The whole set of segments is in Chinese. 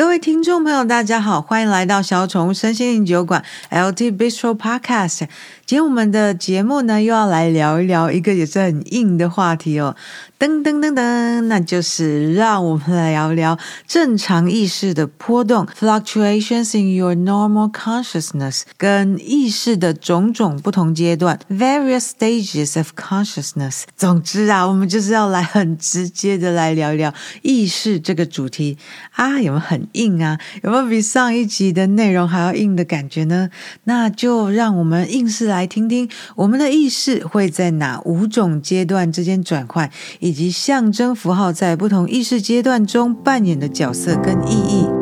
各位听众朋友，大家好，欢迎来到小宠物身心灵酒馆 LT Bistro Podcast。今天我们的节目呢，又要来聊一聊一个也是很硬的话题哦。噔噔噔噔，那就是让我们来聊聊正常意识的波动 （fluctuations in your normal consciousness） 跟意识的种种不同阶段 （various stages of consciousness）。总之啊，我们就是要来很直接的来聊一聊意识这个主题啊，有没有很硬啊？有没有比上一集的内容还要硬的感觉呢？那就让我们硬是来。来听听我们的意识会在哪五种阶段之间转换，以及象征符号在不同意识阶段中扮演的角色跟意义。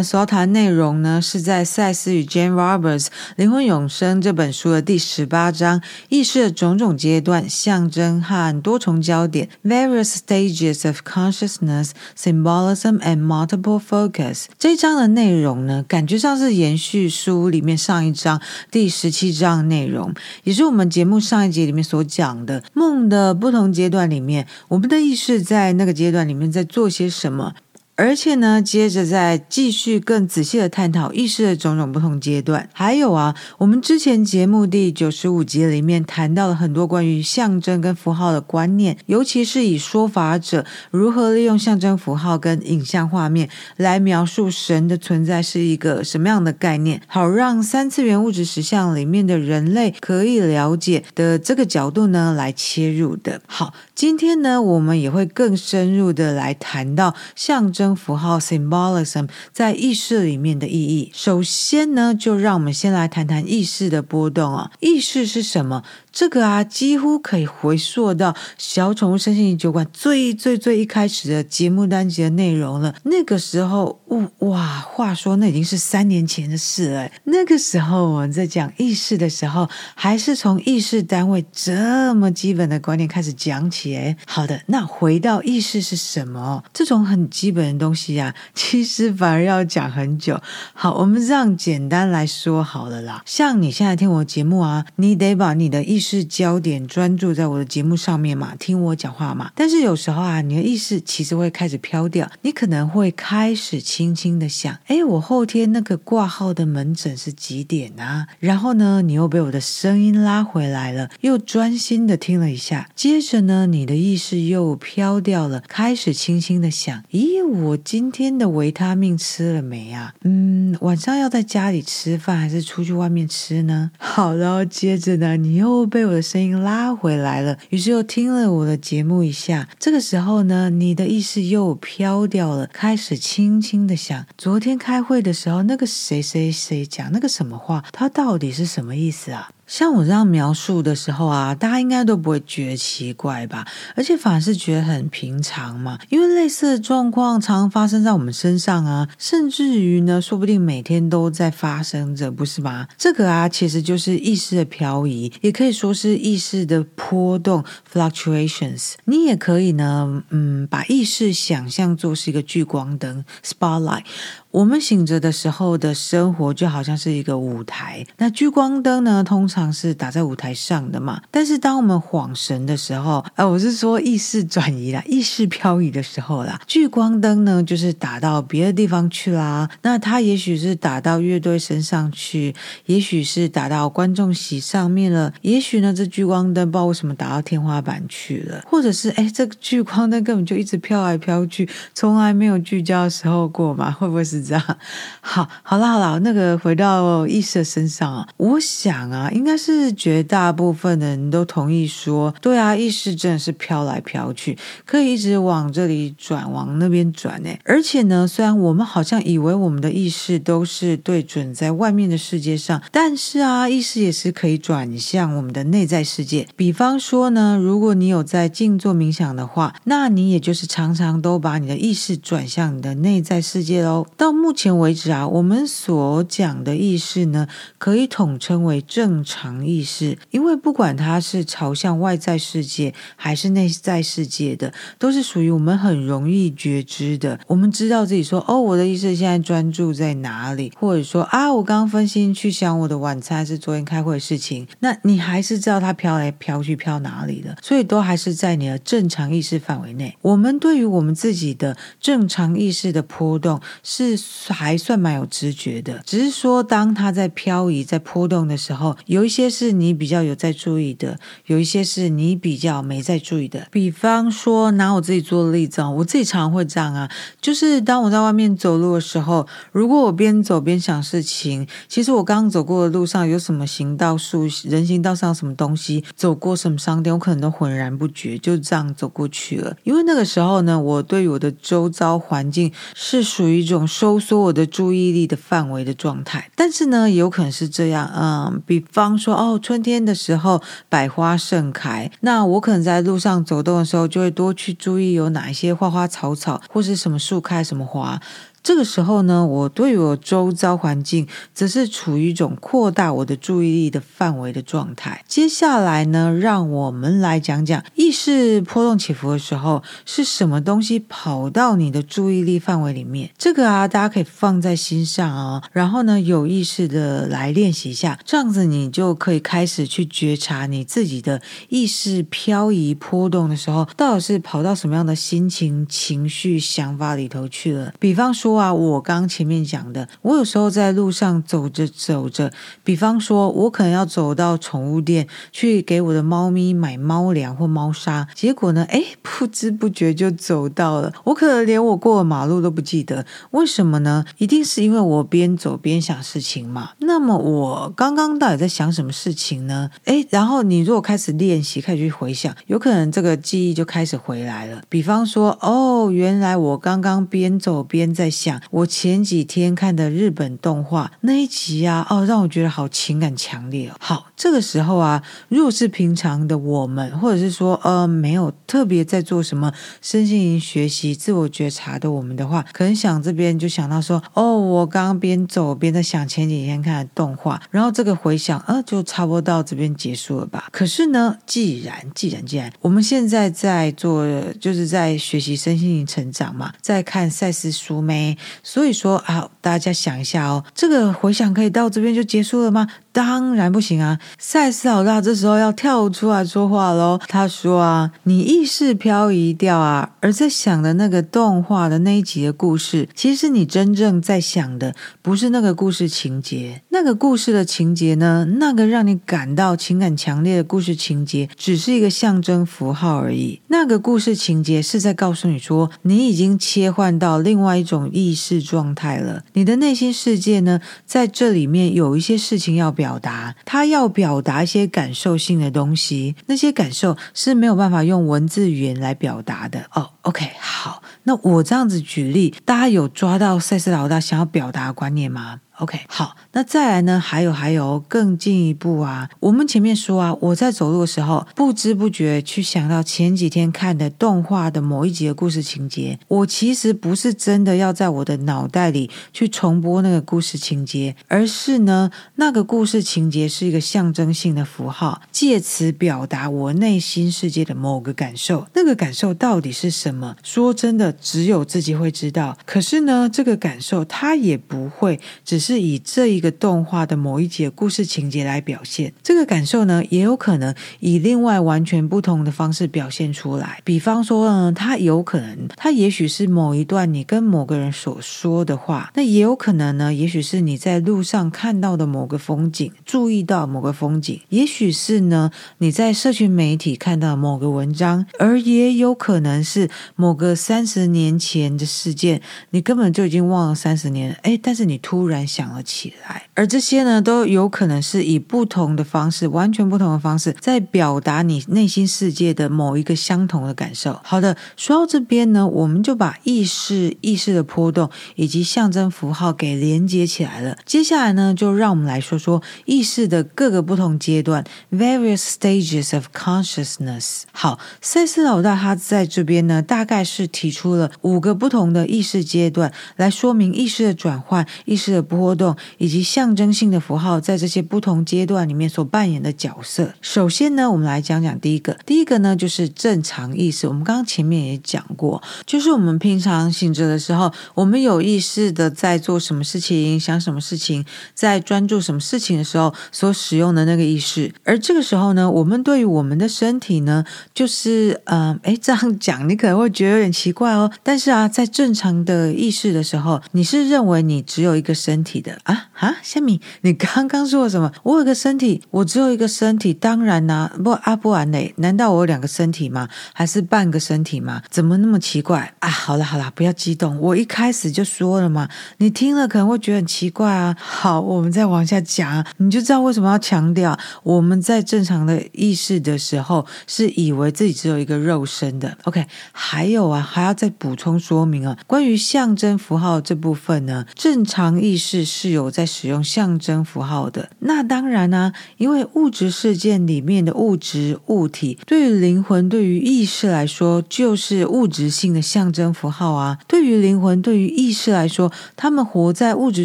们所要谈内容呢，是在赛斯与 Jane Roberts《灵魂永生》这本书的第十八章“意识的种种阶段、象征和多重焦点 ”（Various Stages of Consciousness, Symbolism and Multiple Focus） 这一章的内容呢，感觉上是延续书里面上一章第十七章内容，也是我们节目上一集里面所讲的梦的不同阶段里面，我们的意识在那个阶段里面在做些什么。而且呢，接着再继续更仔细的探讨意识的种种不同阶段。还有啊，我们之前节目第九十五集里面谈到了很多关于象征跟符号的观念，尤其是以说法者如何利用象征符号跟影像画面来描述神的存在是一个什么样的概念，好让三次元物质实相里面的人类可以了解的这个角度呢来切入的。好，今天呢，我们也会更深入的来谈到象征。符号 symbolism 在意识里面的意义。首先呢，就让我们先来谈谈意识的波动啊。意识是什么？这个啊，几乎可以回溯到小宠物身心灵酒馆最最最一开始的节目单集的内容了。那个时候，哇，话说那已经是三年前的事了。那个时候我们在讲意识的时候，还是从意识单位这么基本的观念开始讲起。哎，好的，那回到意识是什么？这种很基本的东西啊，其实反而要讲很久。好，我们这样简单来说好了啦。像你现在听我节目啊，你得把你的意识焦点专注在我的节目上面嘛，听我讲话嘛。但是有时候啊，你的意识其实会开始飘掉，你可能会开始轻轻的想：哎，我后天那个挂号的门诊是几点啊？然后呢，你又被我的声音拉回来了，又专心的听了一下。接着呢，你的意识又飘掉了，开始轻轻的想：咦，我今天的维他命吃了没啊？嗯，晚上要在家里吃饭还是出去外面吃呢？好，然后接着呢，你又被我的声音拉回来了，于是又听了我的节目一下。这个时候呢，你的意识又飘掉了，开始轻轻的想：昨天开会的时候，那个谁谁谁讲那个什么话，他到底是什么意思啊？像我这样描述的时候啊，大家应该都不会觉得奇怪吧？而且反而是觉得很平常嘛，因为类似的状况常常发生在我们身上啊，甚至于呢，说不定每天都在发生着，不是吗？这个啊，其实就是意识的漂移，也可以说是意识的波动 （fluctuations）。你也可以呢，嗯，把意识想象作是一个聚光灯 （spotlight）。我们醒着的时候的生活就好像是一个舞台，那聚光灯呢，通常是打在舞台上的嘛。但是当我们恍神的时候，呃，我是说意识转移啦，意识漂移的时候啦，聚光灯呢就是打到别的地方去啦。那它也许是打到乐队身上去，也许是打到观众席上面了，也许呢这聚光灯不知道为什么打到天花板去了，或者是哎这个聚光灯根本就一直飘来飘去，从来没有聚焦的时候过嘛？会不会是？这样，好，好了，好了，那个回到意识的身上啊，我想啊，应该是绝大部分的人都同意说，对啊，意识真的是飘来飘去，可以一直往这里转，往那边转呢。而且呢，虽然我们好像以为我们的意识都是对准在外面的世界上，但是啊，意识也是可以转向我们的内在世界。比方说呢，如果你有在静坐冥想的话，那你也就是常常都把你的意识转向你的内在世界喽。到到目前为止啊，我们所讲的意识呢，可以统称为正常意识，因为不管它是朝向外在世界还是内在世界的，都是属于我们很容易觉知的。我们知道自己说，哦，我的意识现在专注在哪里，或者说啊，我刚分心去想我的晚餐是昨天开会的事情，那你还是知道它飘来飘去飘哪里的，所以都还是在你的正常意识范围内。我们对于我们自己的正常意识的波动是还算蛮有知觉的，只是说当它在漂移、在波动的时候，有一些是你比较有在注意的，有一些是你比较没在注意的。比方说，拿我自己做例子，我自己常会这样啊，就是当我在外面走路的时候，如果我边走边想事情，其实我刚走过的路上有什么行道树、人行道上什么东西，走过什么商店，我可能都浑然不觉，就这样走过去了。因为那个时候呢，我对我的周遭环境是属于一种收缩我的注意力的范围的状态。但是呢，有可能是这样，嗯，比方说，哦，春天的时候百花盛开，那我可能在路上走动的时候，就会多去注意有哪一些花花草草，或是什么树开什么花。这个时候呢，我对我周遭环境则是处于一种扩大我的注意力的范围的状态。接下来呢，让我们来讲讲意识波动起伏的时候是什么东西跑到你的注意力范围里面。这个啊，大家可以放在心上啊，然后呢，有意识的来练习一下，这样子你就可以开始去觉察你自己的意识漂移波动的时候，到底是跑到什么样的心情、情绪、想法里头去了。比方说。啊我刚前面讲的，我有时候在路上走着走着，比方说，我可能要走到宠物店去给我的猫咪买猫粮或猫砂，结果呢，哎，不知不觉就走到了，我可能连我过的马路都不记得，为什么呢？一定是因为我边走边想事情嘛。那么我刚刚到底在想什么事情呢？哎，然后你如果开始练习，开始去回想，有可能这个记忆就开始回来了。比方说，哦，原来我刚刚边走边在。讲我前几天看的日本动画那一集啊，哦，让我觉得好情感强烈哦。好，这个时候啊，如果是平常的我们，或者是说呃没有特别在做什么身心灵学习、自我觉察的我们的话，可能想这边就想到说，哦，我刚刚边走边在想前几天看的动画，然后这个回想，呃，就差不多到这边结束了吧。可是呢，既然既然既然我们现在在做，就是在学习身心灵成长嘛，在看赛斯书没所以说啊，大家想一下哦，这个回想可以到这边就结束了吗？当然不行啊！赛斯老大这时候要跳出来说话喽。他说啊，你意识漂移掉啊，而在想的那个动画的那一集的故事，其实你真正在想的不是那个故事情节。那个故事的情节呢，那个让你感到情感强烈的故事情节，只是一个象征符号而已。那个故事情节是在告诉你说，你已经切换到另外一种意识状态了。你的内心世界呢，在这里面有一些事情要表达，他要表达一些感受性的东西，那些感受是没有办法用文字语言来表达的。哦，OK，好，那我这样子举例，大家有抓到赛斯老大想要表达的观念吗？OK，好，那再来呢？还有还有更进一步啊！我们前面说啊，我在走路的时候，不知不觉去想到前几天看的动画的某一集的故事情节。我其实不是真的要在我的脑袋里去重播那个故事情节，而是呢，那个故事情节是一个象征性的符号，借此表达我内心世界的某个感受。那个感受到底是什么？说真的，只有自己会知道。可是呢，这个感受它也不会只是。是以这一个动画的某一节故事情节来表现这个感受呢，也有可能以另外完全不同的方式表现出来。比方说呢，它有可能，它也许是某一段你跟某个人所说的话，那也有可能呢，也许是你在路上看到的某个风景，注意到某个风景，也许是呢你在社群媒体看到某个文章，而也有可能是某个三十年前的事件，你根本就已经忘了三十年，哎，但是你突然想。想了起来，而这些呢，都有可能是以不同的方式，完全不同的方式，在表达你内心世界的某一个相同的感受。好的，说到这边呢，我们就把意识、意识的波动以及象征符号给连接起来了。接下来呢，就让我们来说说意识的各个不同阶段 （various stages of consciousness）。好，赛斯老大他在这边呢，大概是提出了五个不同的意识阶段，来说明意识的转换、意识的波波动以及象征性的符号在这些不同阶段里面所扮演的角色。首先呢，我们来讲讲第一个，第一个呢就是正常意识。我们刚刚前面也讲过，就是我们平常醒着的时候，我们有意识的在做什么事情、想什么事情、在专注什么事情的时候所使用的那个意识。而这个时候呢，我们对于我们的身体呢，就是嗯，哎，这样讲你可能会觉得有点奇怪哦。但是啊，在正常的意识的时候，你是认为你只有一个身体的啊啊，虾米，你刚刚说什么？我有个身体，我只有一个身体，当然啦、不啊不然嘞，难道我有两个身体吗？还是半个身体吗？怎么那么奇怪啊？好了好了，不要激动，我一开始就说了嘛，你听了可能会觉得很奇怪啊。好，我们再往下讲，你就知道为什么要强调我们在正常的意识的时候是以为自己只有一个肉身的。OK，还有啊，还要再补充说明啊，关于象征符号这部分呢，正常意识是有在使用象征符号的。那当然呢、啊，因为物质世界里面的物质物体，对于灵魂、对于意识来说，就是物质性的象征符号啊。对于灵魂、对于意识来说，他们活在物质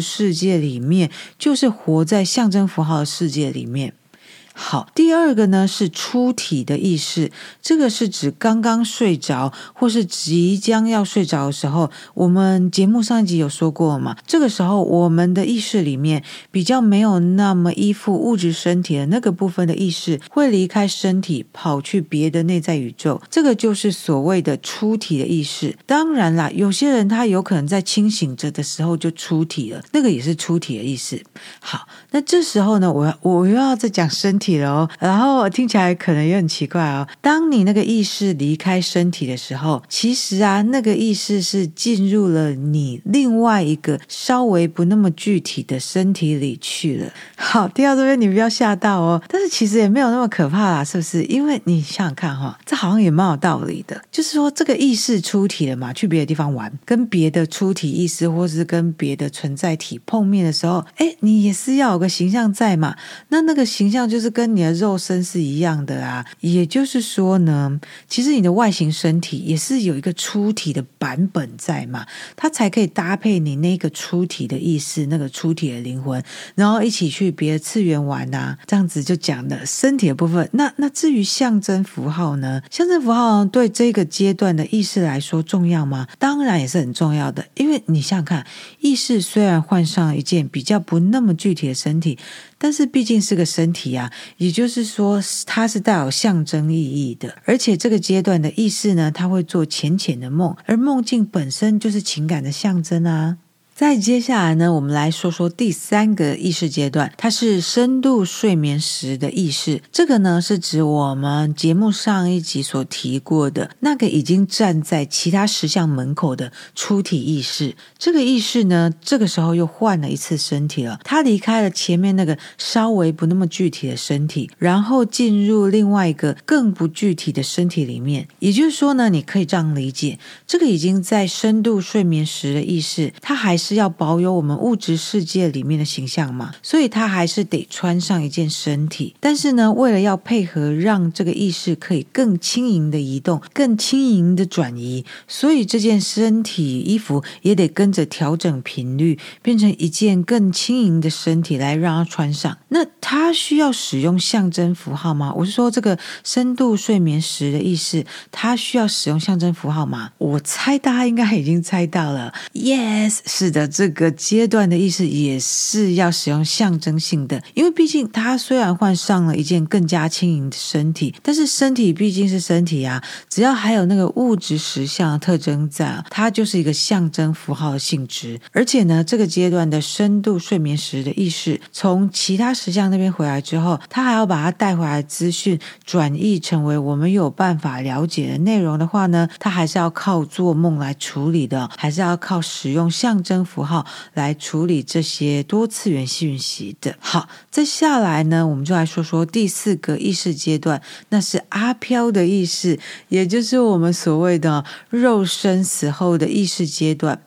世界里面，就是活在象征符号的世界里面。好，第二个呢是出体的意识，这个是指刚刚睡着或是即将要睡着的时候。我们节目上一集有说过嘛，这个时候我们的意识里面比较没有那么依附物质身体的那个部分的意识，会离开身体跑去别的内在宇宙，这个就是所谓的出体的意识。当然啦，有些人他有可能在清醒着的时候就出体了，那个也是出体的意识。好，那这时候呢，我要我又要再讲身体。体了哦，然后听起来可能也很奇怪哦。当你那个意识离开身体的时候，其实啊，那个意识是进入了你另外一个稍微不那么具体的身体里去了。好，听到这边你不要吓到哦。但是其实也没有那么可怕啦，是不是？因为你想想看哈，这好像也蛮有道理的。就是说，这个意识出体了嘛，去别的地方玩，跟别的出体意识或是跟别的存在体碰面的时候，哎，你也是要有个形象在嘛。那那个形象就是。跟你的肉身是一样的啊，也就是说呢，其实你的外形身体也是有一个出体的版本在嘛，它才可以搭配你那个出体的意识，那个出体的灵魂，然后一起去别的次元玩啊，这样子就讲的身体的部分。那那至于象征符号呢？象征符号对这个阶段的意识来说重要吗？当然也是很重要的，因为你想想看，意识虽然换上一件比较不那么具体的身体。但是毕竟是个身体啊，也就是说，它是带有象征意义的。而且这个阶段的意识呢，它会做浅浅的梦，而梦境本身就是情感的象征啊。再接下来呢，我们来说说第三个意识阶段，它是深度睡眠时的意识。这个呢，是指我们节目上一集所提过的那个已经站在其他十相门口的出体意识。这个意识呢，这个时候又换了一次身体了，它离开了前面那个稍微不那么具体的身体，然后进入另外一个更不具体的身体里面。也就是说呢，你可以这样理解，这个已经在深度睡眠时的意识，它还是。是要保有我们物质世界里面的形象嘛，所以他还是得穿上一件身体。但是呢，为了要配合，让这个意识可以更轻盈的移动、更轻盈的转移，所以这件身体衣服也得跟着调整频率，变成一件更轻盈的身体来让它穿上。那他需要使用象征符号吗？我是说，这个深度睡眠时的意识，他需要使用象征符号吗？我猜大家应该已经猜到了，Yes，是。的这个阶段的意识也是要使用象征性的，因为毕竟他虽然换上了一件更加轻盈的身体，但是身体毕竟是身体啊，只要还有那个物质实相的特征在，它就是一个象征符号的性质。而且呢，这个阶段的深度睡眠时的意识从其他实相那边回来之后，他还要把它带回来的资讯转译成为我们有办法了解的内容的话呢，他还是要靠做梦来处理的，还是要靠使用象征。符号来处理这些多次元信息的。好，再下来呢，我们就来说说第四个意识阶段，那是阿飘的意识，也就是我们所谓的肉身死后的意识阶段。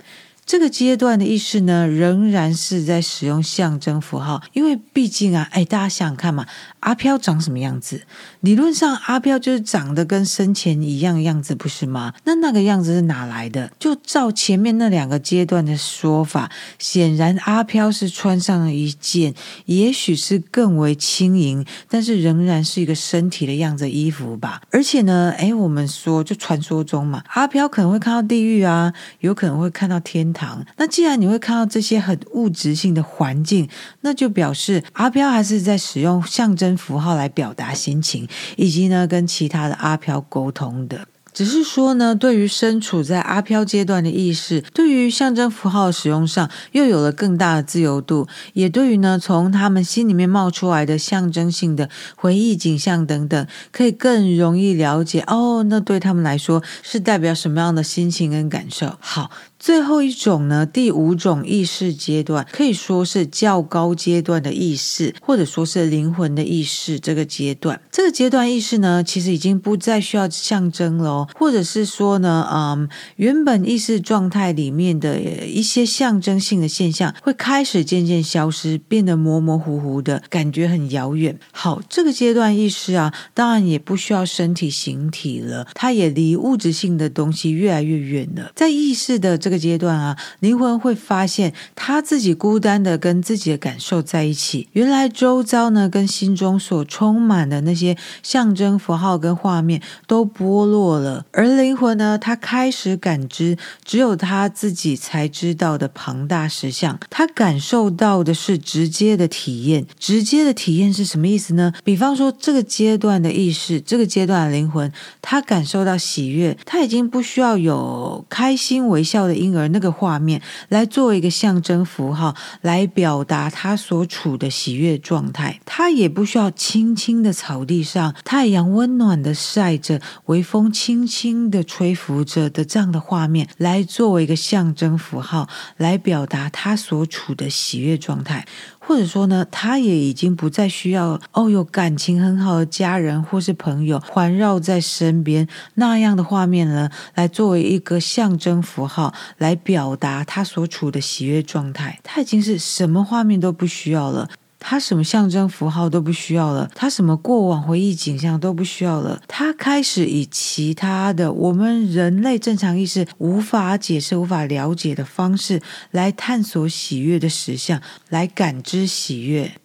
这个阶段的意识呢，仍然是在使用象征符号，因为毕竟啊，哎，大家想想看嘛，阿飘长什么样子？理论上，阿飘就是长得跟生前一样样子，不是吗？那那个样子是哪来的？就照前面那两个阶段的说法，显然阿飘是穿上了一件，也许是更为轻盈，但是仍然是一个身体的样子衣服吧。而且呢，哎，我们说，就传说中嘛，阿飘可能会看到地狱啊，有可能会看到天堂。那既然你会看到这些很物质性的环境，那就表示阿飘还是在使用象征符号来表达心情，以及呢跟其他的阿飘沟通的。只是说呢，对于身处在阿飘阶段的意识，对于象征符号使用上又有了更大的自由度，也对于呢从他们心里面冒出来的象征性的回忆景象等等，可以更容易了解哦，那对他们来说是代表什么样的心情跟感受。好。最后一种呢，第五种意识阶段可以说是较高阶段的意识，或者说是灵魂的意识。这个阶段，这个阶段意识呢，其实已经不再需要象征了哦，或者是说呢，嗯，原本意识状态里面的一些象征性的现象会开始渐渐消失，变得模模糊糊的，感觉很遥远。好，这个阶段意识啊，当然也不需要身体形体了，它也离物质性的东西越来越远了。在意识的这个阶段啊，灵魂会发现他自己孤单的跟自己的感受在一起。原来周遭呢，跟心中所充满的那些象征符号跟画面都剥落了，而灵魂呢，他开始感知只有他自己才知道的庞大实相。他感受到的是直接的体验，直接的体验是什么意思呢？比方说，这个阶段的意识，这个阶段的灵魂，他感受到喜悦，他已经不需要有开心微笑的。婴儿那个画面来作为一个象征符号，来表达他所处的喜悦状态。他也不需要青青的草地上，太阳温暖的晒着，微风轻轻轻的吹拂着的这样的画面，来作为一个象征符号，来表达他所处的喜悦状态。或者说呢，他也已经不再需要哦，有感情很好的家人或是朋友环绕在身边那样的画面呢，来作为一个象征符号来表达他所处的喜悦状态。他已经是什么画面都不需要了。他什么象征符号都不需要了，他什么过往回忆景象都不需要了，他开始以其他的我们人类正常意识无法解释、无法了解的方式来探索喜悦的实相，来感知喜悦。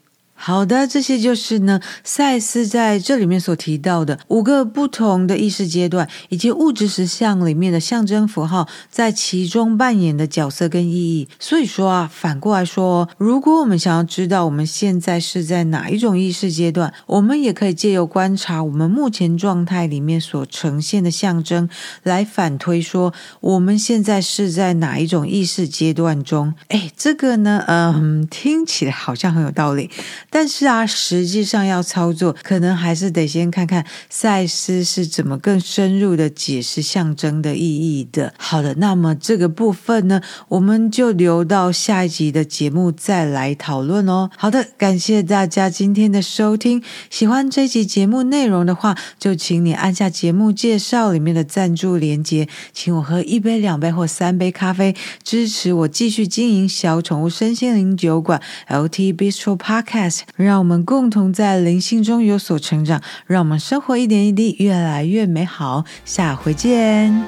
好的，这些就是呢，赛斯在这里面所提到的五个不同的意识阶段，以及物质实相里面的象征符号在其中扮演的角色跟意义。所以说啊，反过来说，如果我们想要知道我们现在是在哪一种意识阶段，我们也可以借由观察我们目前状态里面所呈现的象征，来反推说我们现在是在哪一种意识阶段中。哎，这个呢，嗯，听起来好像很有道理。但是啊，实际上要操作，可能还是得先看看赛斯是怎么更深入的解释象征的意义的。好的，那么这个部分呢，我们就留到下一集的节目再来讨论哦。好的，感谢大家今天的收听。喜欢这集节目内容的话，就请你按下节目介绍里面的赞助连接，请我喝一杯、两杯或三杯咖啡，支持我继续经营小宠物身心灵酒馆 LT Bistro Podcast。让我们共同在灵性中有所成长让我们生活一点一滴越来越美好。下回见。